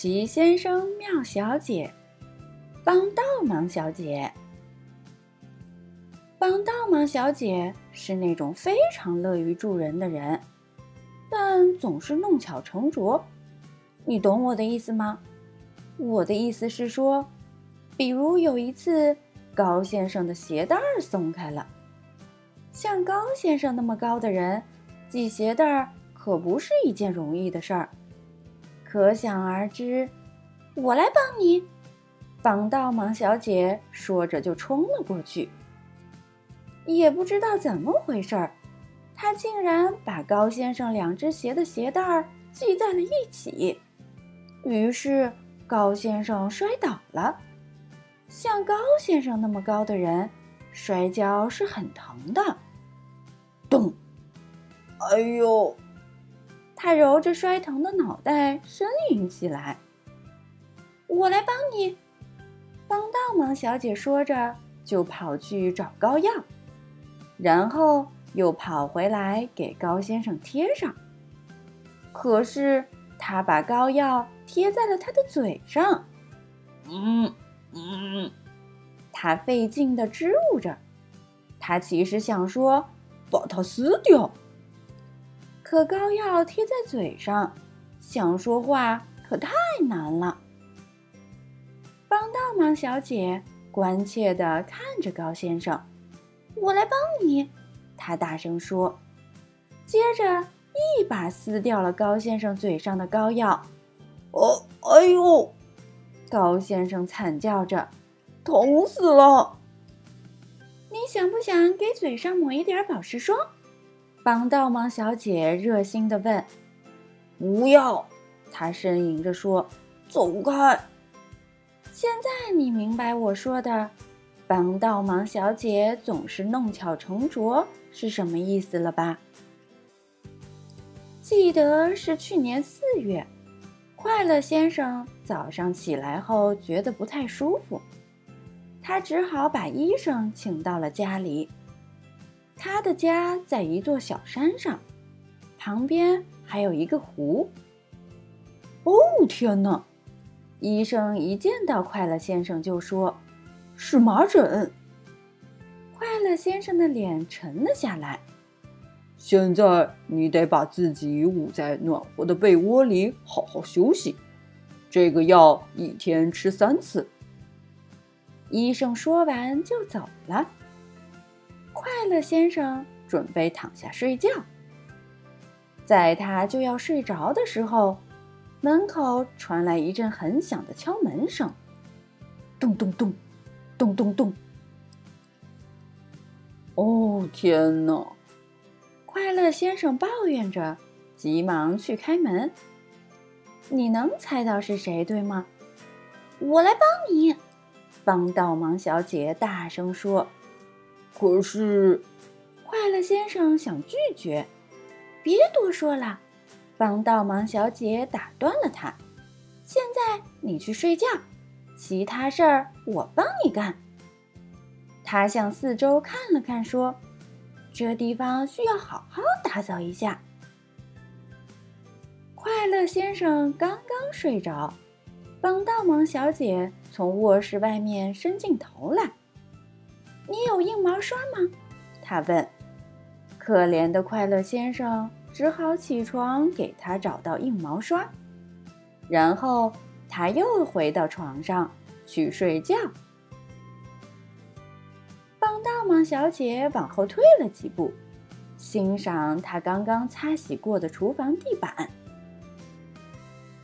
齐先生、妙小姐，帮倒忙小姐。帮倒忙小姐是那种非常乐于助人的人，但总是弄巧成拙。你懂我的意思吗？我的意思是说，比如有一次，高先生的鞋带儿松开了。像高先生那么高的人，系鞋带儿可不是一件容易的事儿。可想而知，我来帮你。帮倒忙小姐说着就冲了过去。也不知道怎么回事儿，她竟然把高先生两只鞋的鞋带儿系在了一起。于是高先生摔倒了。像高先生那么高的人，摔跤是很疼的。咚！哎呦！他揉着摔疼的脑袋呻吟起来。我来帮你，帮倒忙小姐说着，就跑去找膏药，然后又跑回来给高先生贴上。可是他把膏药贴在了他的嘴上。嗯嗯，他费劲的支吾着，他其实想说。把它撕掉，可膏药贴在嘴上，想说话可太难了。帮倒忙小姐关切地看着高先生，“我来帮你。”她大声说，接着一把撕掉了高先生嘴上的膏药。“哦，哎呦！”高先生惨叫着，“疼死了！”你想不想给嘴上抹一点保湿霜？帮倒忙小姐热心地问。不要，她呻吟着说：“走开。”现在你明白我说的“帮倒忙小姐总是弄巧成拙”是什么意思了吧？记得是去年四月，快乐先生早上起来后觉得不太舒服。他只好把医生请到了家里。他的家在一座小山上，旁边还有一个湖。哦，天哪！医生一见到快乐先生就说：“是麻疹。”快乐先生的脸沉了下来。现在你得把自己捂在暖和的被窝里，好好休息。这个药一天吃三次。医生说完就走了。快乐先生准备躺下睡觉，在他就要睡着的时候，门口传来一阵很响的敲门声，咚咚咚，咚咚咚。哦，天哪！快乐先生抱怨着，急忙去开门。你能猜到是谁，对吗？我来帮你。帮倒忙小姐大声说：“可是，快乐先生想拒绝。别多说了。”帮倒忙小姐打断了他：“现在你去睡觉，其他事儿我帮你干。”他向四周看了看，说：“这地方需要好好打扫一下。”快乐先生刚刚睡着。帮倒忙小姐从卧室外面伸进头来：“你有硬毛刷吗？”他问。可怜的快乐先生只好起床给他找到硬毛刷，然后他又回到床上去睡觉。帮倒忙小姐往后退了几步，欣赏她刚刚擦洗过的厨房地板。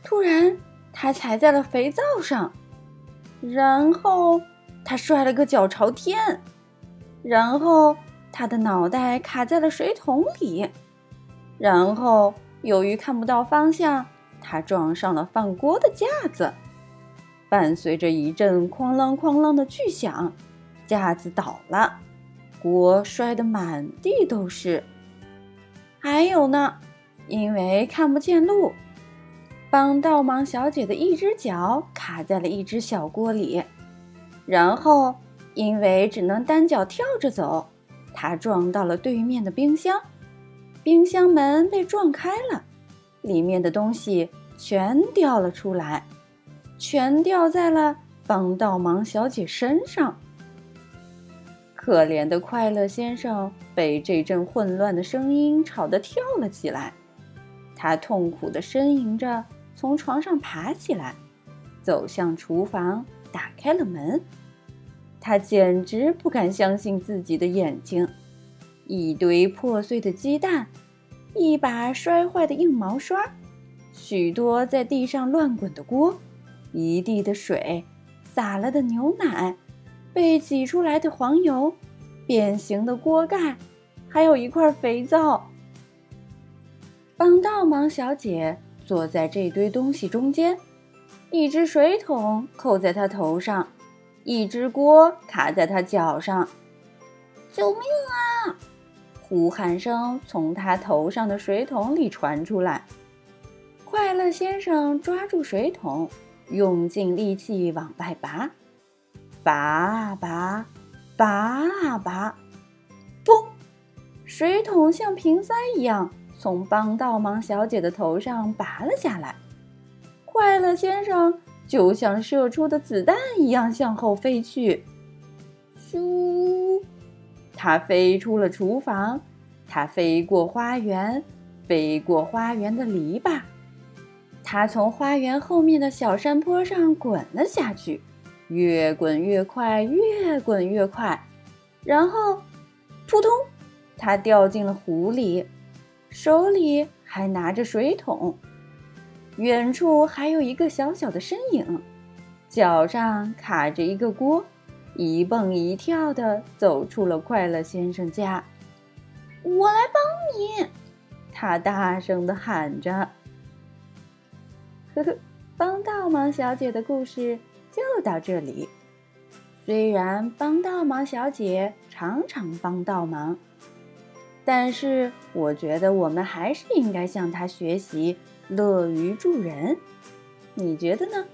突然。他踩在了肥皂上，然后他摔了个脚朝天，然后他的脑袋卡在了水桶里，然后由于看不到方向，他撞上了放锅的架子，伴随着一阵哐啷哐啷的巨响，架子倒了，锅摔得满地都是。还有呢，因为看不见路。帮倒忙小姐的一只脚卡在了一只小锅里，然后因为只能单脚跳着走，他撞到了对面的冰箱，冰箱门被撞开了，里面的东西全掉了出来。全掉在了帮倒忙小姐身上。可怜的快乐先生被这阵混乱的声音吵得跳了起来，他痛苦地呻吟着从床上爬起来，走向厨房，打开了门。他简直不敢相信自己的眼睛：一堆破碎的鸡蛋，一把摔坏的硬毛刷，许多在地上乱滚的锅，一地的水，洒了的牛奶。被挤出来的黄油，变形的锅盖，还有一块肥皂。帮倒忙小姐坐在这堆东西中间，一只水桶扣在她头上，一只锅卡在他脚上。救命啊！呼喊声从他头上的水桶里传出来。快乐先生抓住水桶，用尽力气往外拔。拔啊拔，拔啊拔，砰！水桶像瓶塞一样从帮倒忙小姐的头上拔了下来。快乐先生就像射出的子弹一样向后飞去，咻！他飞出了厨房，他飞过花园，飞过花园的篱笆，他从花园后面的小山坡上滚了下去。越滚越快，越滚越快，然后，扑通，他掉进了湖里，手里还拿着水桶。远处还有一个小小的身影，脚上卡着一个锅，一蹦一跳的走出了快乐先生家。我来帮你，他大声的喊着。呵呵，帮倒忙小姐的故事。就到这里。虽然帮倒忙小姐常常帮倒忙，但是我觉得我们还是应该向她学习，乐于助人。你觉得呢？